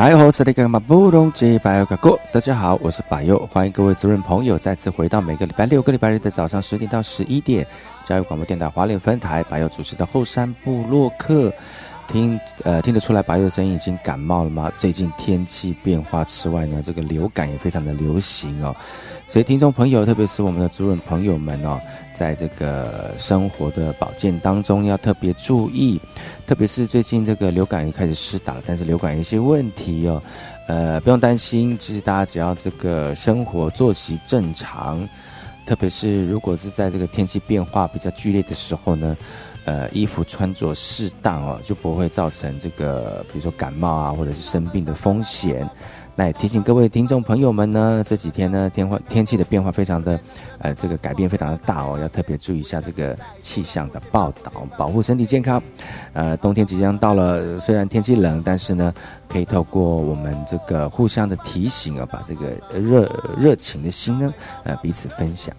哎，吼是那个马布隆吉巴尤哥哥，大家好，我是百佑，欢迎各位族人朋友再次回到每个礼拜六、个礼拜日的早上十点到十一点，教育广播电台华联分台白佑主持的后山部落客。听，呃，听得出来，白佑的声音已经感冒了吗？最近天气变化之外呢，这个流感也非常的流行哦。所以听众朋友，特别是我们的主人朋友们哦，在这个生活的保健当中要特别注意。特别是最近这个流感也开始施打了，但是流感有一些问题哦，呃，不用担心。其实大家只要这个生活作息正常，特别是如果是在这个天气变化比较剧烈的时候呢。呃，衣服穿着适当哦，就不会造成这个，比如说感冒啊，或者是生病的风险。来提醒各位听众朋友们呢，这几天呢，天换天气的变化非常的，呃，这个改变非常的大哦，要特别注意一下这个气象的报道，保护身体健康。呃，冬天即将到了，虽然天气冷，但是呢，可以透过我们这个互相的提醒啊，把这个热热情的心呢，呃，彼此分享。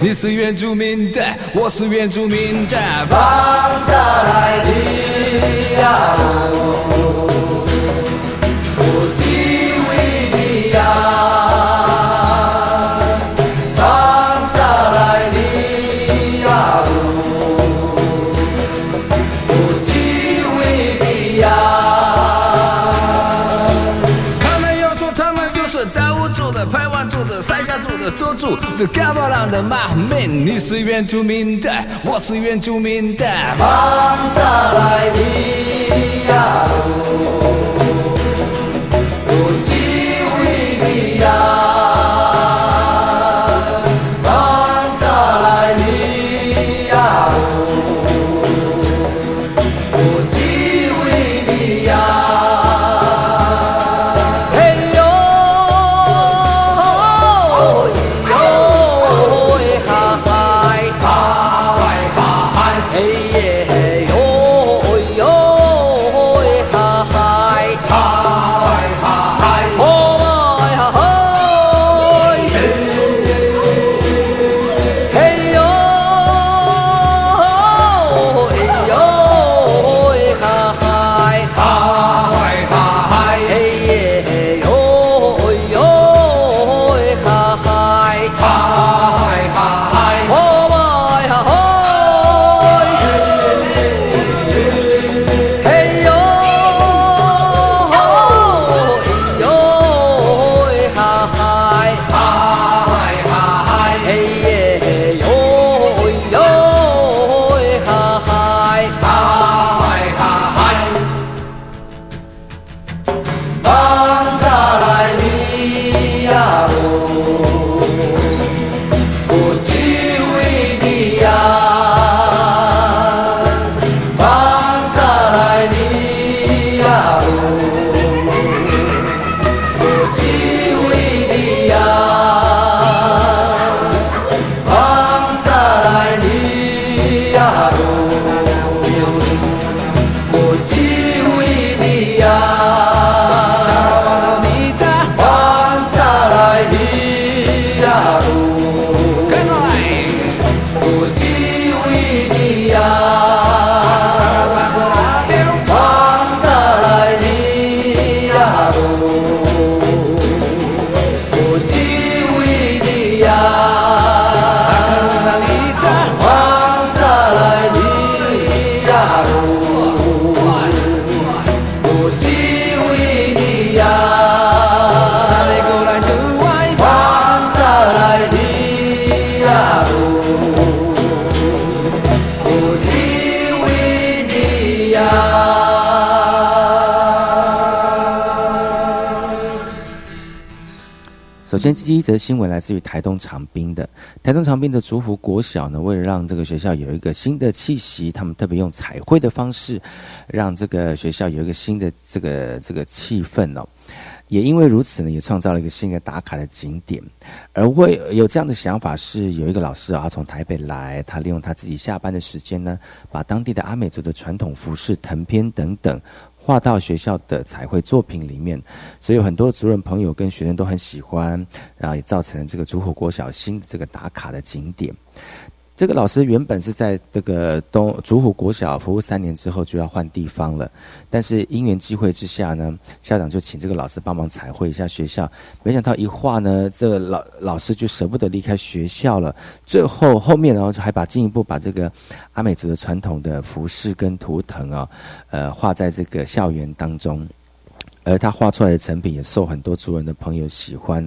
你是原住民的，我是原住民的，放下来的呀。做主的嘎巴朗的马民，你是原住民的，我是原住民的，放下来的呀，我只为你呀先，第一则新闻来自于台东长滨的台东长滨的竹湖国小呢，为了让这个学校有一个新的气息，他们特别用彩绘的方式，让这个学校有一个新的这个这个气氛哦。也因为如此呢，也创造了一个新的打卡的景点。而为有这样的想法，是有一个老师啊，从台北来，他利用他自己下班的时间呢，把当地的阿美族的传统服饰、藤编等等。画到学校的彩绘作品里面，所以有很多族人朋友跟学生都很喜欢，然后也造成了这个竹火国小新的这个打卡的景点。这个老师原本是在这个东竹湖国小服务三年之后就要换地方了，但是因缘际会之下呢，校长就请这个老师帮忙彩绘一下学校。没想到一画呢，这个老老师就舍不得离开学校了。最后后面然后还把进一步把这个阿美族的传统的服饰跟图腾啊，呃画在这个校园当中，而他画出来的成品也受很多族人的朋友喜欢，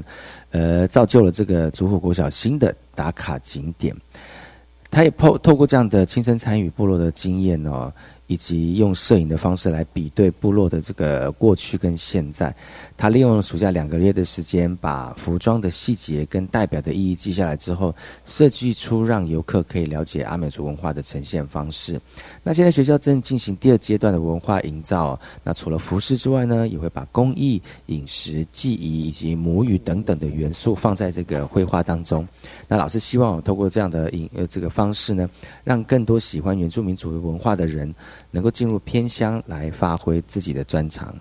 呃，造就了这个竹湖国小新的打卡景点。他也透透过这样的亲身参与部落的经验哦。以及用摄影的方式来比对部落的这个过去跟现在，他利用暑假两个月的时间，把服装的细节跟代表的意义记下来之后，设计出让游客可以了解阿美族文化的呈现方式。那现在学校正进行第二阶段的文化营造，那除了服饰之外呢，也会把工艺、饮食、技艺以及母语等等的元素放在这个绘画当中。那老师希望透过这样的影呃这个方式呢，让更多喜欢原住民族文化的人。能够进入偏乡来发挥自己的专长。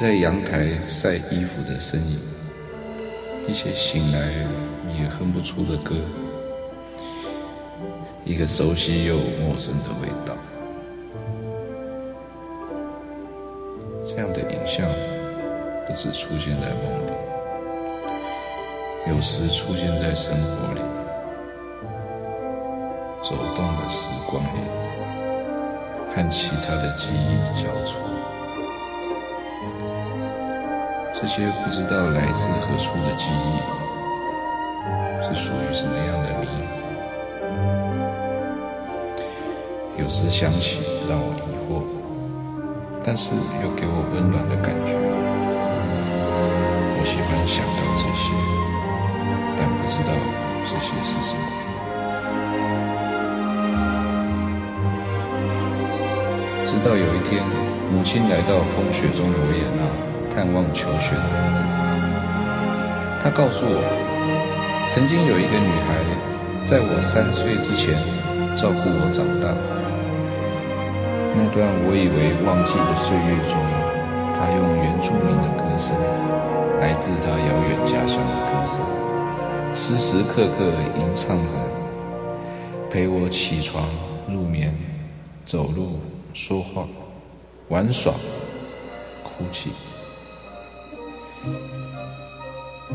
在阳台晒衣服的身影，一些醒来也哼不出的歌，一个熟悉又陌生的味道。这样的影像不止出现在梦里，有时出现在生活里，走动的时光里，和其他的记忆交错。这些不知道来自何处的记忆，是属于什么样的谜？有时想起，让我疑惑。但是又给我温暖的感觉。我喜欢想到这些，但不知道这些是什么。直到有一天，母亲来到风雪中的维也纳探望求学的孩子，他告诉我，曾经有一个女孩，在我三岁之前照顾我长大。那段我以为忘记的岁月中，他用原住民的歌声，来自他遥远家乡的歌声，时时刻刻吟唱着，陪我起床、入眠、走路、说话、玩耍、哭泣，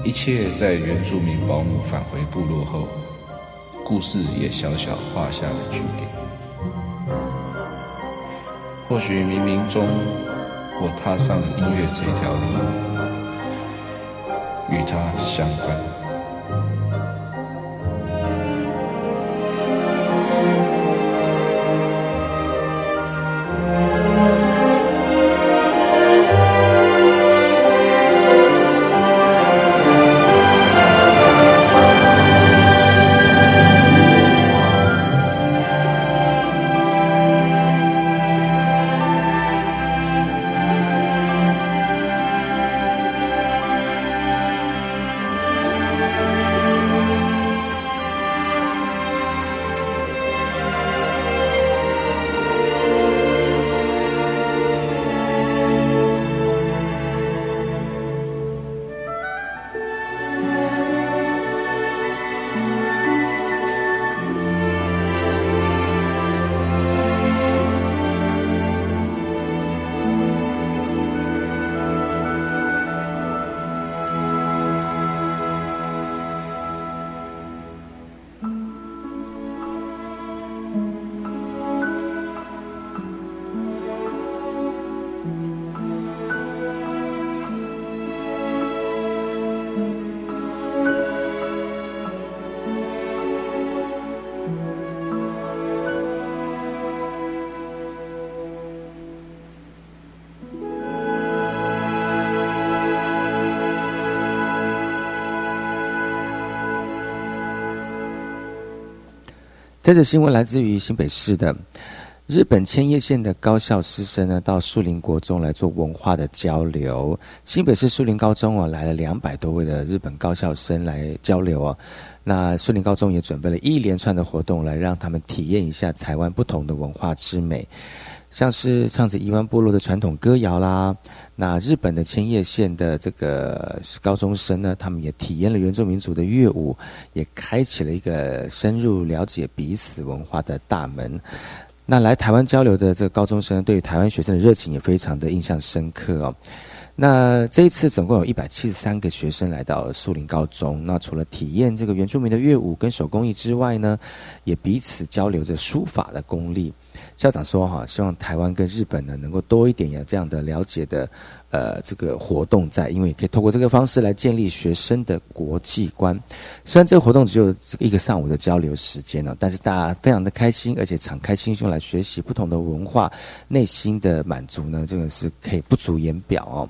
一切在原住民保姆返回部落后，故事也小小画下了句点。或许冥冥中，我踏上了音乐这条路，与他相关。这新闻来自于新北市的日本千叶县的高校师生呢，到树林国中来做文化的交流。新北市树林高中哦，来了两百多位的日本高校生来交流哦。那树林高中也准备了一连串的活动，来让他们体验一下台湾不同的文化之美，像是唱着伊湾部落的传统歌谣啦。那日本的千叶县的这个高中生呢，他们也体验了原住民族的乐舞，也开启了一个深入了解彼此文化的大门。那来台湾交流的这个高中生，对于台湾学生的热情也非常的印象深刻哦。那这一次总共有一百七十三个学生来到树林高中。那除了体验这个原住民的乐舞跟手工艺之外呢，也彼此交流着书法的功力。校长说：“哈，希望台湾跟日本呢能够多一点呀这样的了解的，呃，这个活动在，因为可以透过这个方式来建立学生的国际观。虽然这个活动只有一个上午的交流时间呢，但是大家非常的开心，而且敞开心胸来学习不同的文化，内心的满足呢，这个是可以不足言表哦。”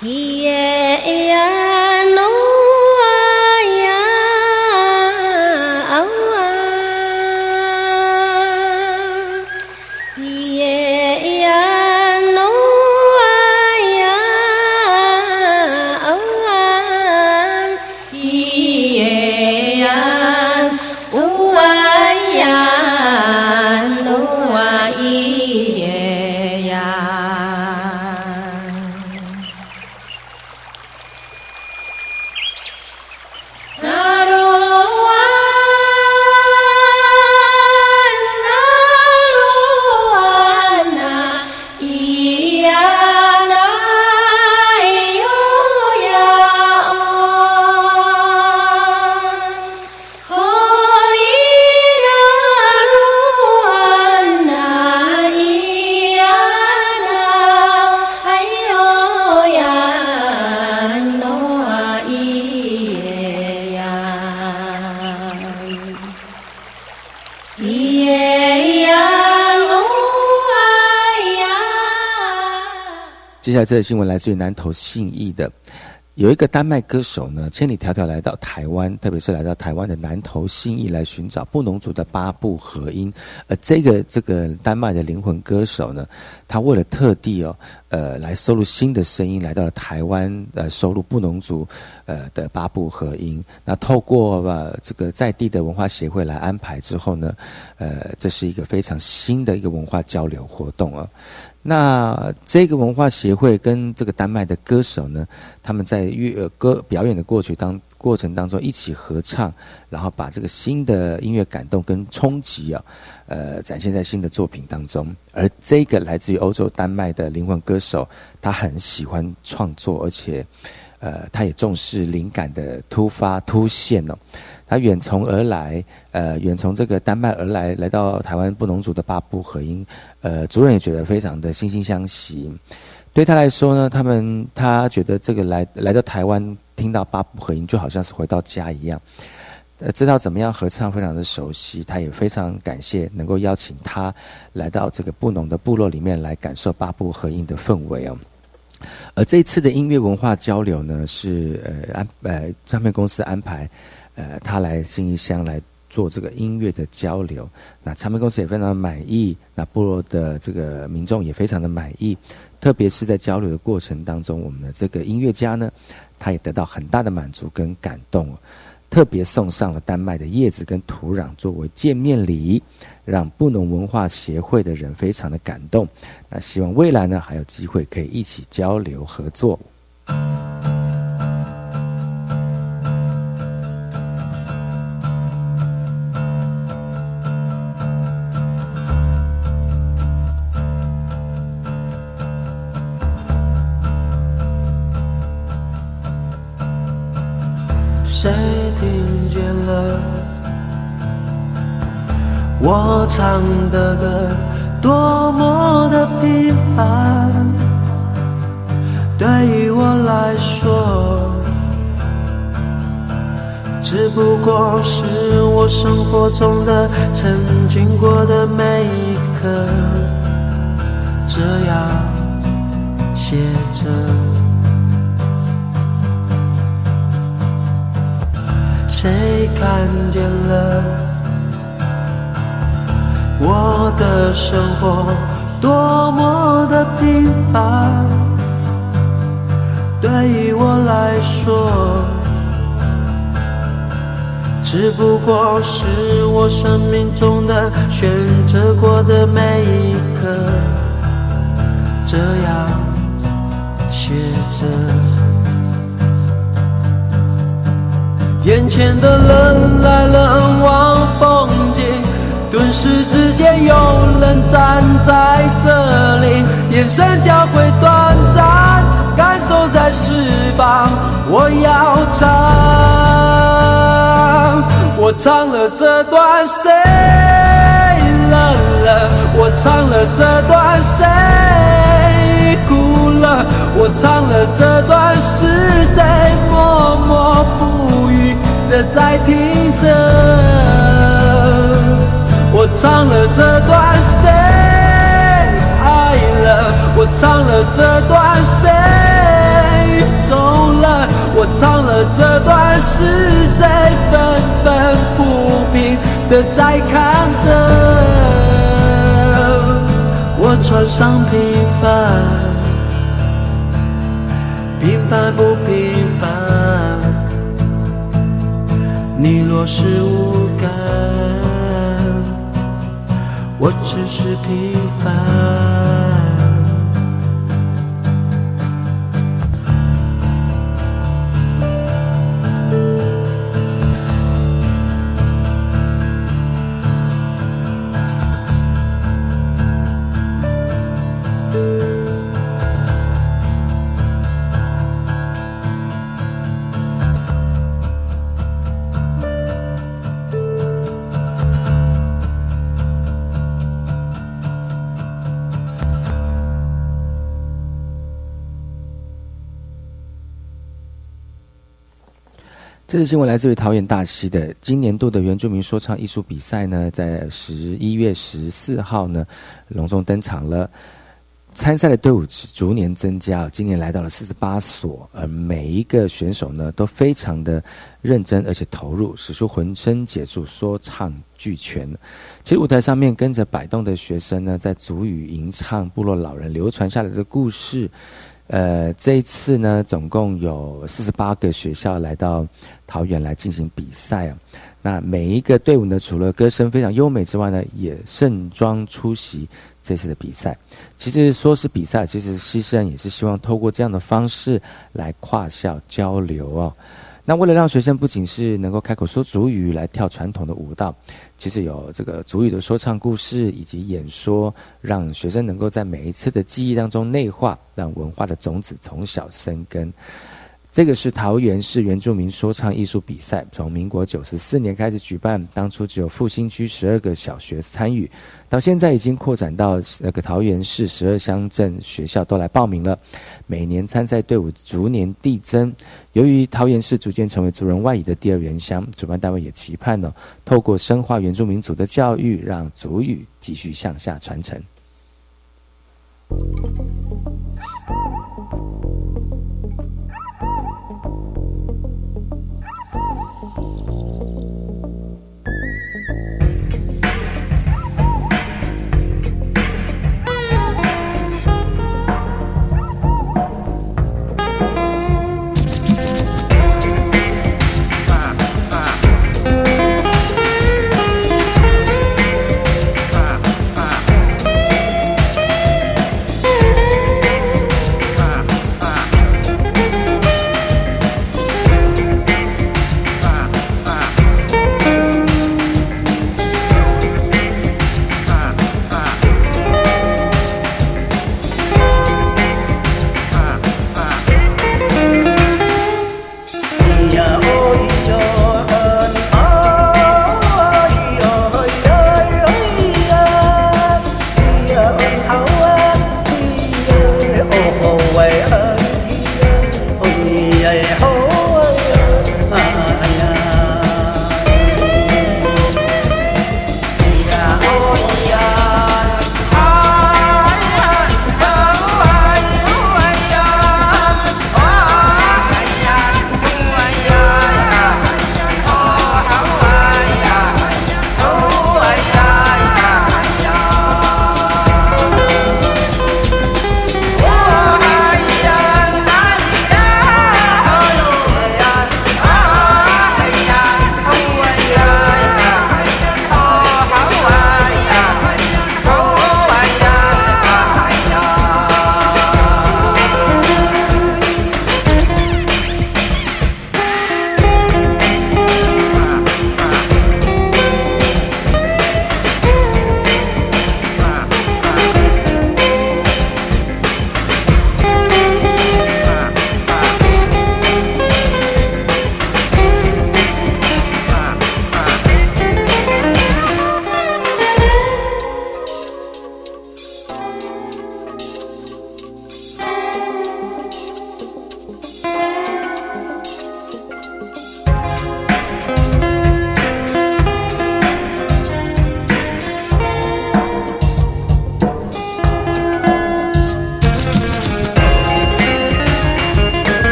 接这个新闻来自于南投信义的，有一个丹麦歌手呢，千里迢迢来到台湾，特别是来到台湾的南投信义来寻找布农族的八部合音。而这个这个丹麦的灵魂歌手呢，他为了特地哦，呃，来收录新的声音，来到了台湾，呃，收录布农族呃的八部合音。那透过呃这个在地的文化协会来安排之后呢，呃，这是一个非常新的一个文化交流活动啊。那这个文化协会跟这个丹麦的歌手呢，他们在乐歌表演的过程当过程当中一起合唱，然后把这个新的音乐感动跟冲击啊，呃，展现在新的作品当中。而这个来自于欧洲丹麦的灵魂歌手，他很喜欢创作，而且，呃，他也重视灵感的突发突现哦。他远从而来，呃，远从这个丹麦而来，来到台湾布农族的八部合音，呃，族人也觉得非常的惺惺相惜。对他来说呢，他们他觉得这个来来到台湾，听到八部合音就好像是回到家一样，呃，知道怎么样合唱，非常的熟悉。他也非常感谢能够邀请他来到这个布农的部落里面来感受八部合音的氛围哦。而这一次的音乐文化交流呢，是呃安呃唱片公司安排。呃，他来新义乡来做这个音乐的交流，那唱片公司也非常满意，那部落的这个民众也非常的满意，特别是在交流的过程当中，我们的这个音乐家呢，他也得到很大的满足跟感动，特别送上了丹麦的叶子跟土壤作为见面礼，让布农文化协会的人非常的感动，那希望未来呢还有机会可以一起交流合作。我唱的歌，多么的平凡？对于我来说，只不过是我生活中的曾经过的每一刻，这样写着。谁看见了我的生活多么的平凡？对于我来说，只不过是我生命中的选择过的每一刻，这样写着。眼前的人来人往，风景顿时之间有人站在这里，眼神交汇短暂，感受在释放。我要唱，我唱了这段谁冷了？我唱了这段谁哭了？我唱了这段是谁默默不语？的在听着，我唱了这段谁爱了？我唱了这段谁走了？我唱了这段是谁愤愤不平的在看着？我穿上平凡，平凡不平凡。你若是无我只是平凡。这次新闻来自于桃园大溪的今年度的原住民说唱艺术比赛呢，在十一月十四号呢隆重登场了。参赛的队伍逐年增加，今年来到了四十八所，而每一个选手呢都非常的认真而且投入，使出浑身解数，说唱俱全。其实舞台上面跟着摆动的学生呢，在祖语吟唱部落老人流传下来的故事。呃，这一次呢，总共有四十八个学校来到桃园来进行比赛啊。那每一个队伍呢，除了歌声非常优美之外呢，也盛装出席这次的比赛。其实说是比赛，其实牺牲也是希望透过这样的方式来跨校交流哦。那为了让学生不仅是能够开口说主语来跳传统的舞蹈，其实有这个主语的说唱故事以及演说，让学生能够在每一次的记忆当中内化，让文化的种子从小生根。这个是桃园市原住民说唱艺术比赛，从民国九十四年开始举办，当初只有复兴区十二个小学参与，到现在已经扩展到那个桃园市十二乡镇学校都来报名了。每年参赛队伍逐年递增，由于桃园市逐渐成为族人外移的第二原乡，主办单位也期盼呢，透过深化原住民族的教育，让族语继续向下传承。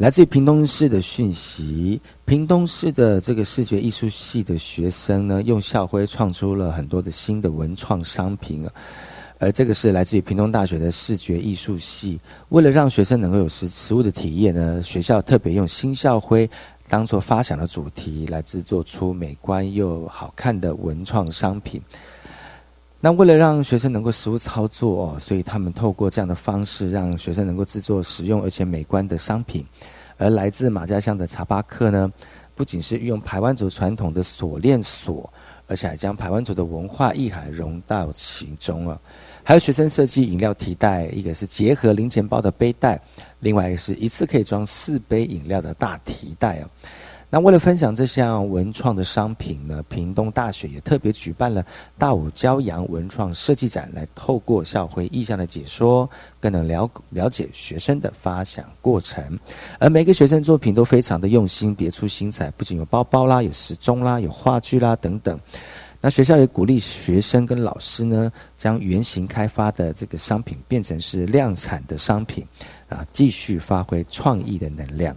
来自于屏东市的讯息，屏东市的这个视觉艺术系的学生呢，用校徽创出了很多的新的文创商品啊。而这个是来自于屏东大学的视觉艺术系，为了让学生能够有实实物的体验呢，学校特别用新校徽当做发想的主题来制作出美观又好看的文创商品。那为了让学生能够实物操作哦，所以他们透过这样的方式，让学生能够制作实用而且美观的商品。而来自马家乡的茶巴克呢，不仅是运用排湾族传统的锁链锁，而且还将排湾族的文化意涵融到其中了。还有学生设计饮料提袋，一个是结合零钱包的背带，另外一个是一次可以装四杯饮料的大提袋哦。那为了分享这项文创的商品呢，屏东大学也特别举办了大武骄阳文创设计展，来透过校徽意象的解说，更能了了解学生的发想过程。而每个学生作品都非常的用心，别出心裁，不仅有包包啦，有时钟啦，有话剧啦等等。那学校也鼓励学生跟老师呢，将原型开发的这个商品变成是量产的商品，啊，继续发挥创意的能量。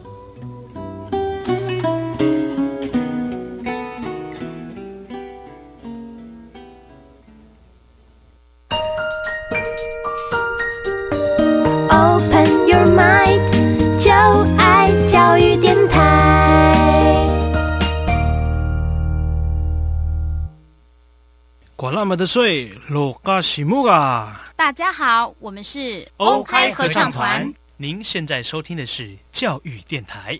的水，罗嘎西木啊！大家好，我们是欧开合唱团。您现在收听的是教育电台。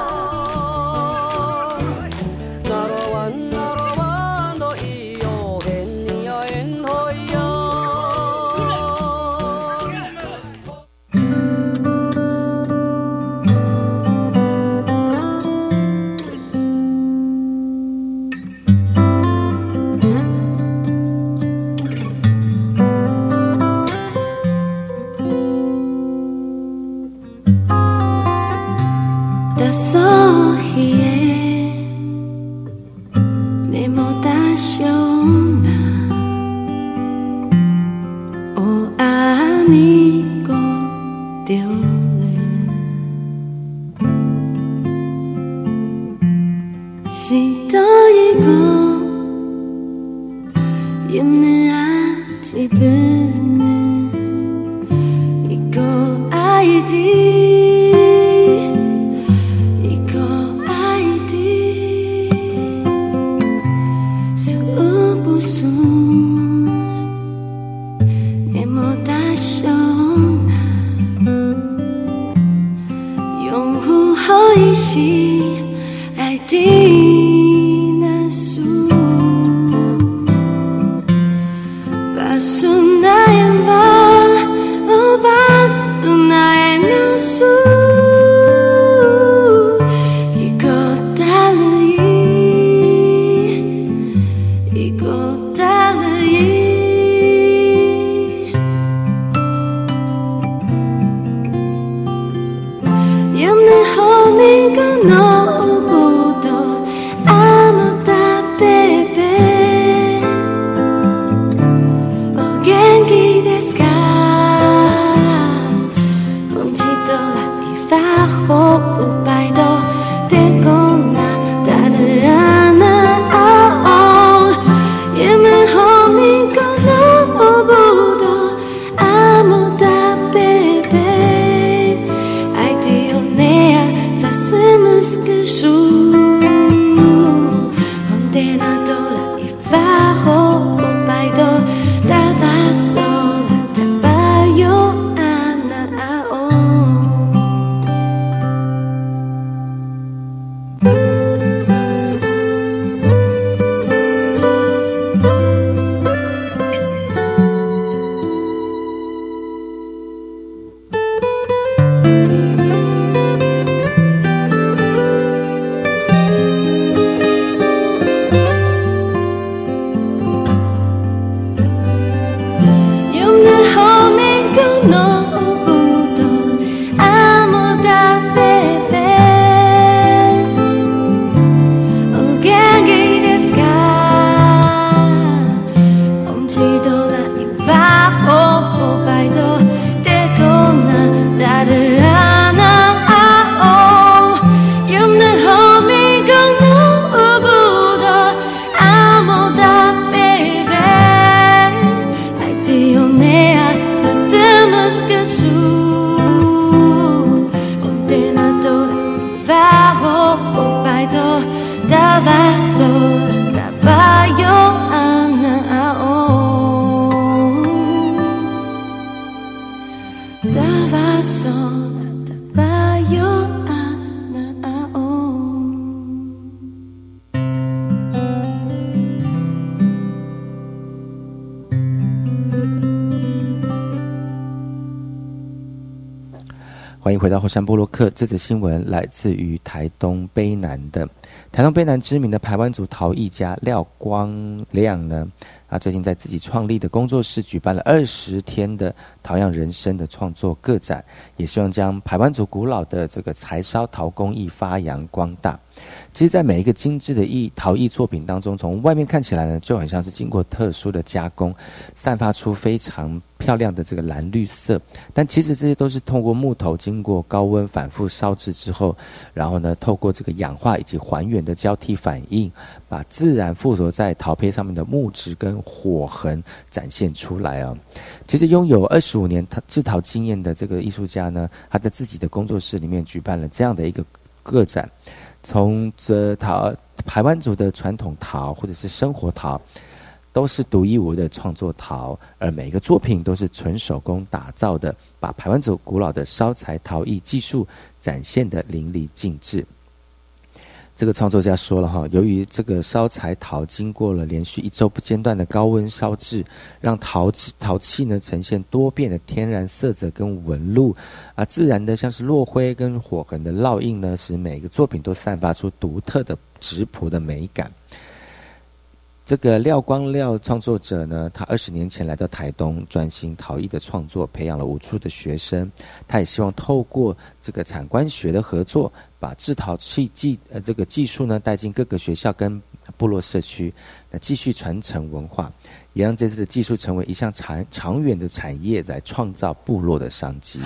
欢迎到后山波洛克。这则新闻来自于台东卑南的台东卑南知名的台湾族陶艺家廖光亮呢，他最近在自己创立的工作室举办了二十天的陶样人生的创作个展，也希望将台湾族古老的这个柴烧陶工艺发扬光大。其实，在每一个精致的艺陶艺作品当中，从外面看起来呢，就很像是经过特殊的加工，散发出非常漂亮的这个蓝绿色。但其实这些都是通过木头经过高温反复烧制之后，然后呢，透过这个氧化以及还原的交替反应，把自然附着在陶坯上面的木质跟火痕展现出来啊。其实，拥有二十五年他制陶经验的这个艺术家呢，他在自己的工作室里面举办了这样的一个个展。从这陶台湾族的传统陶，或者是生活陶，都是独一无二的创作陶，而每个作品都是纯手工打造的，把台湾族古老的烧柴陶艺技术展现的淋漓尽致。这个创作家说了哈，由于这个烧柴陶经过了连续一周不间断的高温烧制，让陶器陶器呢呈现多变的天然色泽跟纹路，啊，自然的像是落灰跟火痕的烙印呢，使每个作品都散发出独特的质朴的美感。这个廖光廖创作者呢他二十年前来到台东专心陶艺的创作培养了无数的学生他也希望透过这个产官学的合作把制陶器技呃这个技术呢带进各个学校跟部落社区那继续传承文化也让这次的技术成为一项长长远的产业来创造部落的商机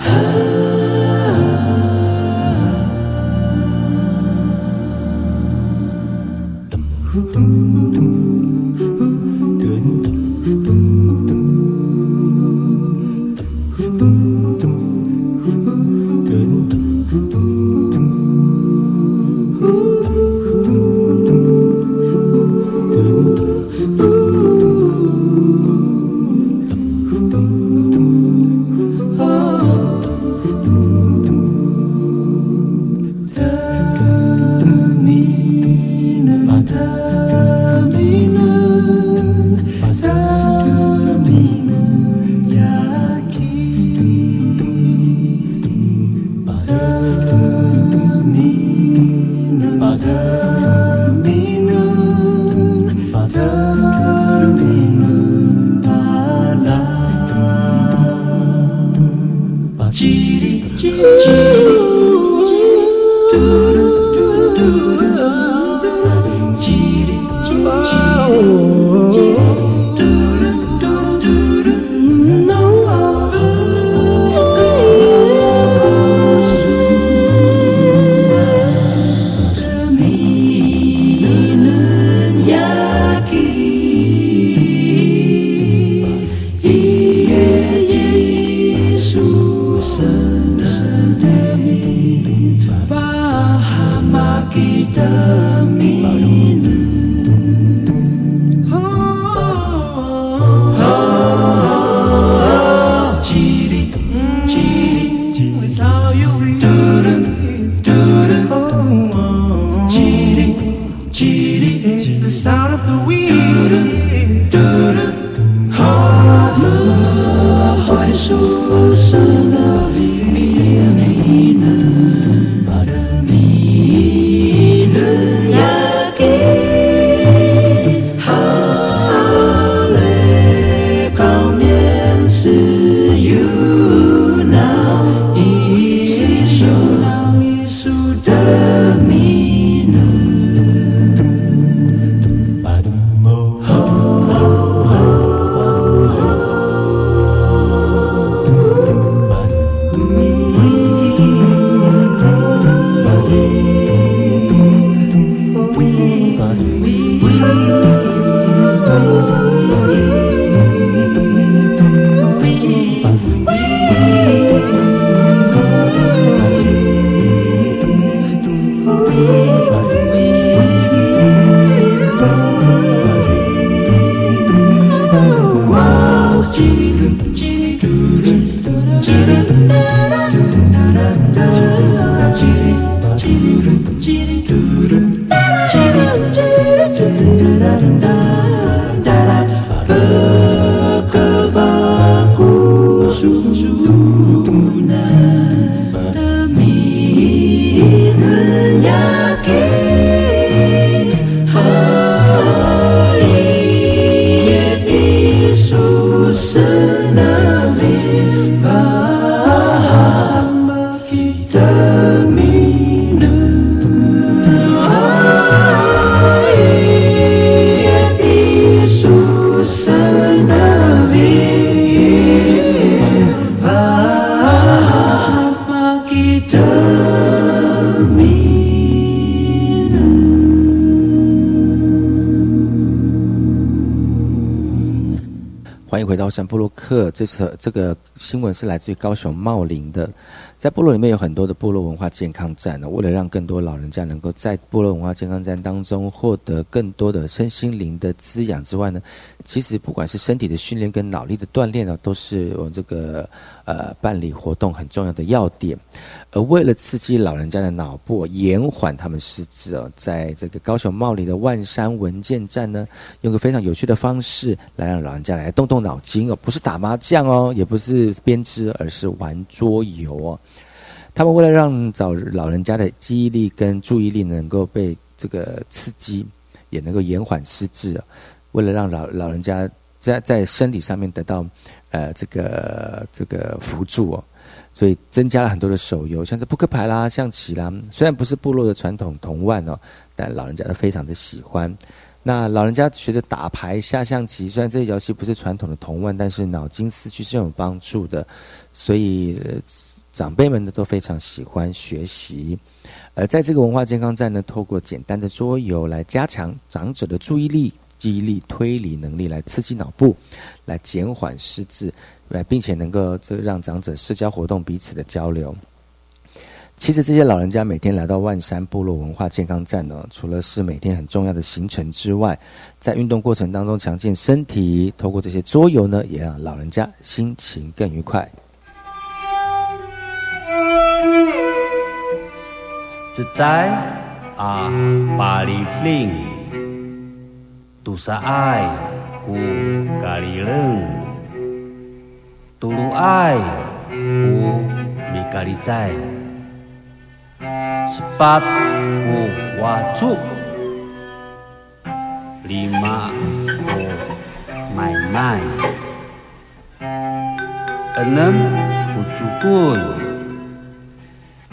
这个新闻是来自于高雄茂林的，在部落里面有很多的部落文化健康站呢。为了让更多老人家能够在部落文化健康站当中获得更多的身心灵的滋养之外呢，其实不管是身体的训练跟脑力的锻炼呢，都是我这个呃办理活动很重要的要点。而为了刺激老人家的脑部，延缓他们失智哦，在这个高雄茂里的万山文件站呢，用个非常有趣的方式来让老人家来动动脑筋哦，不是打麻将哦，也不是编织，而是玩桌游哦。他们为了让找老人家的记忆力跟注意力能够被这个刺激，也能够延缓失智，为了让老老人家在在身体上面得到呃这个这个辅助哦。所以增加了很多的手游，像是扑克牌啦、象棋啦。虽然不是部落的传统童玩哦，但老人家都非常的喜欢。那老人家学着打牌、下象棋，虽然这些游戏不是传统的童玩，但是脑筋思绪是有帮助的。所以长辈们呢都非常喜欢学习。而在这个文化健康站呢，透过简单的桌游来加强长者的注意力、记忆力、推理能力，来刺激脑部，来减缓失智。对，并且能够这让长者社交活动彼此的交流。其实这些老人家每天来到万山部落文化健康站呢，除了是每天很重要的行程之外，在运动过程当中强健身体，透过这些桌游呢，也让老人家心情更愉快。自在啊，巴里令，Tusaai ku kalileng. Tuluai ku bikalicai. Sepat ku wacuk. Lima ku main-main. Enam ku cukun.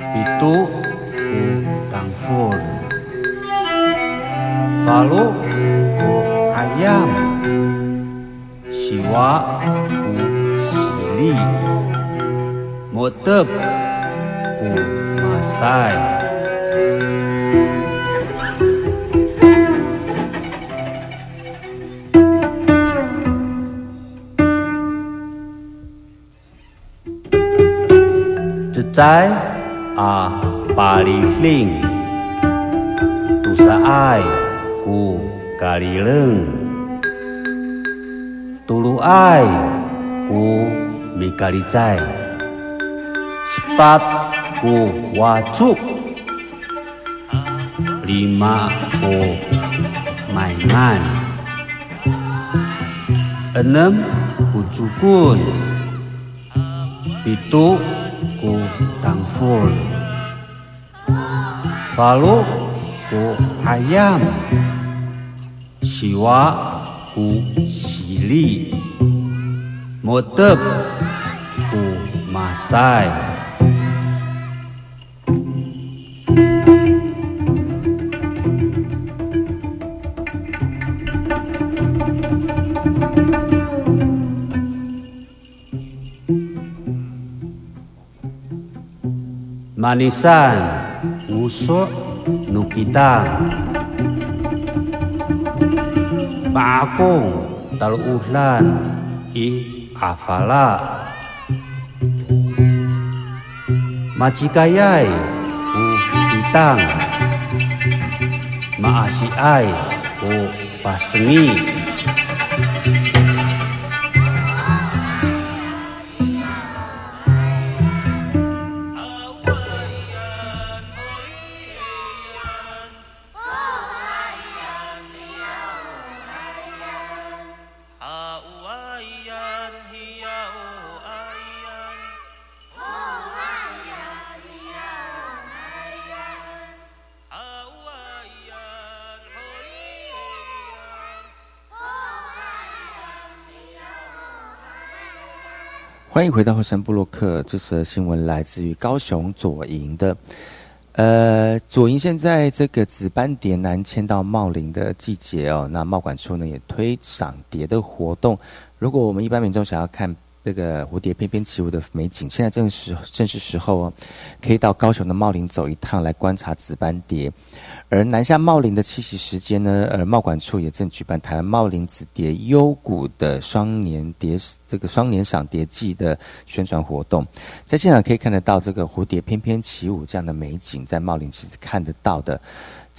Itu ku tangfur. Kalau ayam. Siwa ku sili. Motep ku masai. Cecai a ai ku kalileng. Tulu ai ku bikalicai sepat ku wacuk. Lima ku mainan enam ku cukun. Pitu ku tangful. Palu ku ayam. Siwa ku sili. Motep ku masai. Manisan ngusuk nukitang Paakong taluulan i afala Macikayay u kitang Maasiay u pasengi 欢迎回到后山布洛克。这则新闻来自于高雄左营的，呃，左营现在这个紫斑蝶南迁到茂林的季节哦，那茂管处呢也推赏蝶的活动。如果我们一般民众想要看这个蝴蝶翩翩起舞的美景，现在正是正是时候哦，可以到高雄的茂林走一趟来观察紫斑蝶。而南下茂林的栖息时间呢？呃，茂管处也正举办台湾茂林紫蝶幽谷的双年蝶这个双年赏蝶季的宣传活动，在现场可以看得到这个蝴蝶翩翩起舞这样的美景，在茂林其实看得到的。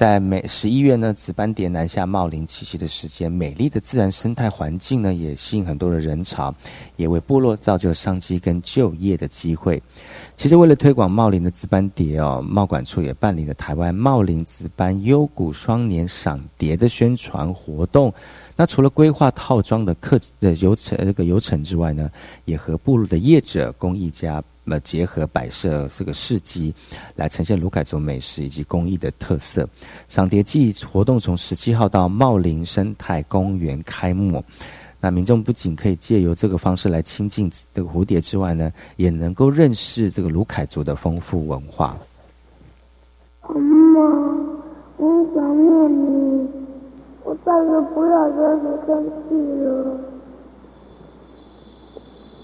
在每十一月呢，紫斑蝶南下茂林栖息的时间，美丽的自然生态环境呢，也吸引很多的人潮，也为部落造就商机跟就业的机会。其实为了推广茂林的紫斑蝶哦，茂管处也办理了台湾茂林紫斑幽谷双年赏蝶的宣传活动。那除了规划套装的课的游程这个游程之外呢，也和部落的业者、工艺家。那么结合摆设这个市集，来呈现卢凯族美食以及工艺的特色。赏蝶季活动从十七号到茂林生态公园开幕。那民众不仅可以借由这个方式来亲近这个蝴蝶之外呢，也能够认识这个卢凯族的丰富文化。妈妈，我想念你，我再也不要惹你生气了。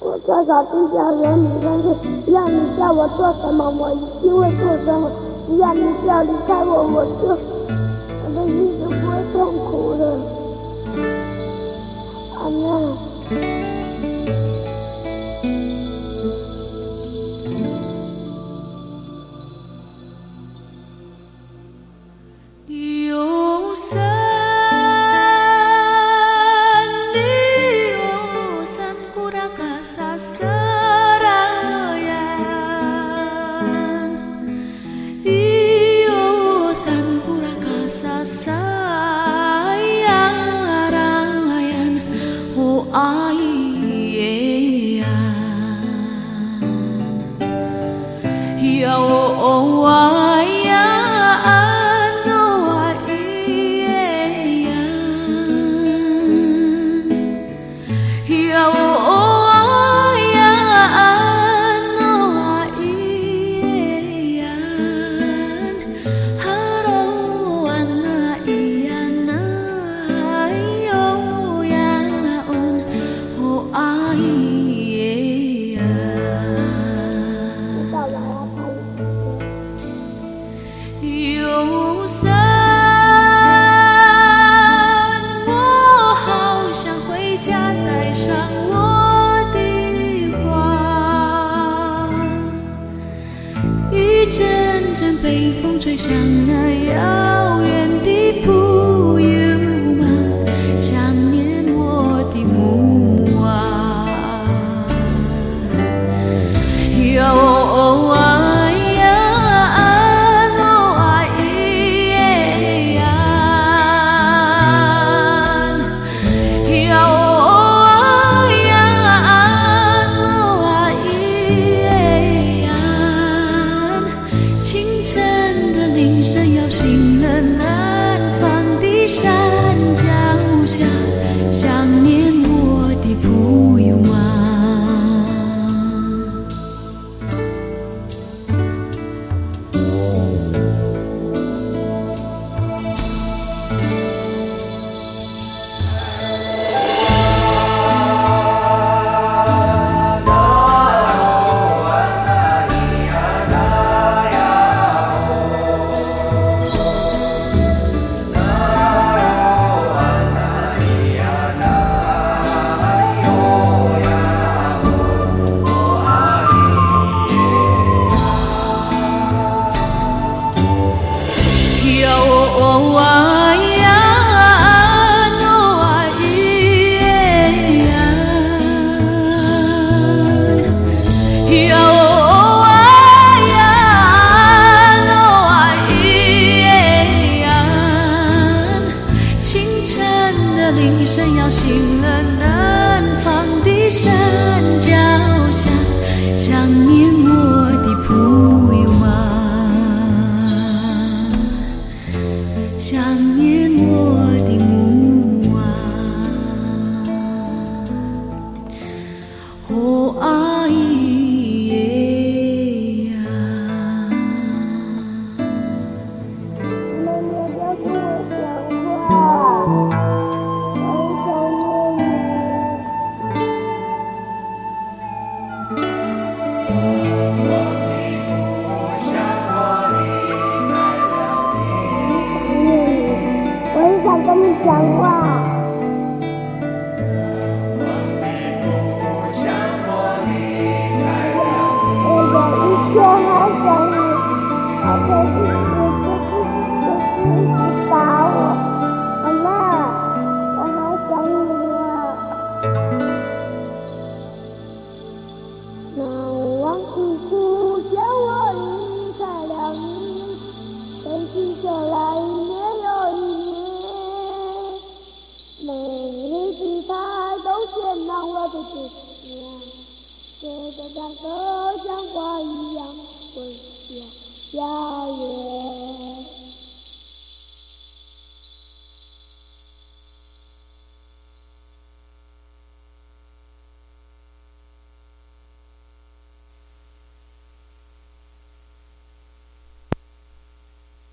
我在草地上惹你生气，只要你叫我做什么，我一定会做什么。只要你叫离开我，我就我的日子不会痛苦了。阿娘。Diosan, diosan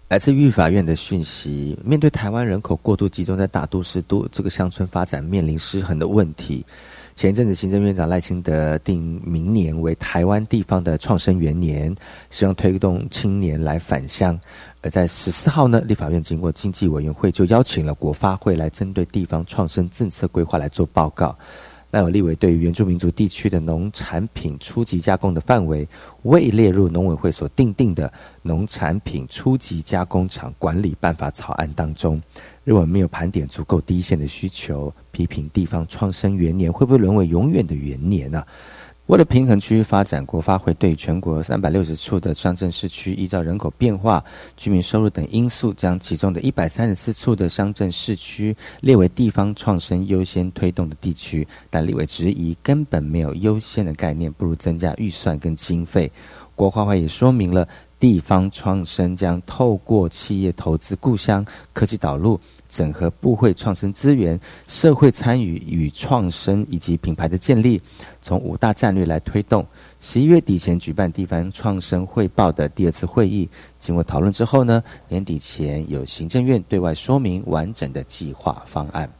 来自御法院的讯息，面对台湾人口过度集中在大都市都这个乡村发展面临失衡的问题，前一阵子行政院长赖清德定明年为台湾地方的创生元年，希望推动青年来返乡。而在十四号呢，立法院经过经济委员会就邀请了国发会来针对地方创生政策规划来做报告。但有立委对于原住民族地区的农产品初级加工的范围未列入农委会所定定的农产品初级加工厂管理办法草案当中，如果没有盘点足够第一线的需求，批评地方创生元年会不会沦为永远的元年呢、为了平衡区域发展，国发会对全国三百六十处的乡镇市区，依照人口变化、居民收入等因素，将其中的一百三十四处的乡镇市区列为地方创生优先推动的地区。但立委质疑根本没有优先的概念，不如增加预算跟经费。国发会也说明了，地方创生将透过企业投资故乡、科技导入。整合部会创生资源、社会参与与创生以及品牌的建立，从五大战略来推动。十一月底前举办地方创生汇报的第二次会议，经过讨论之后呢，年底前有行政院对外说明完整的计划方案。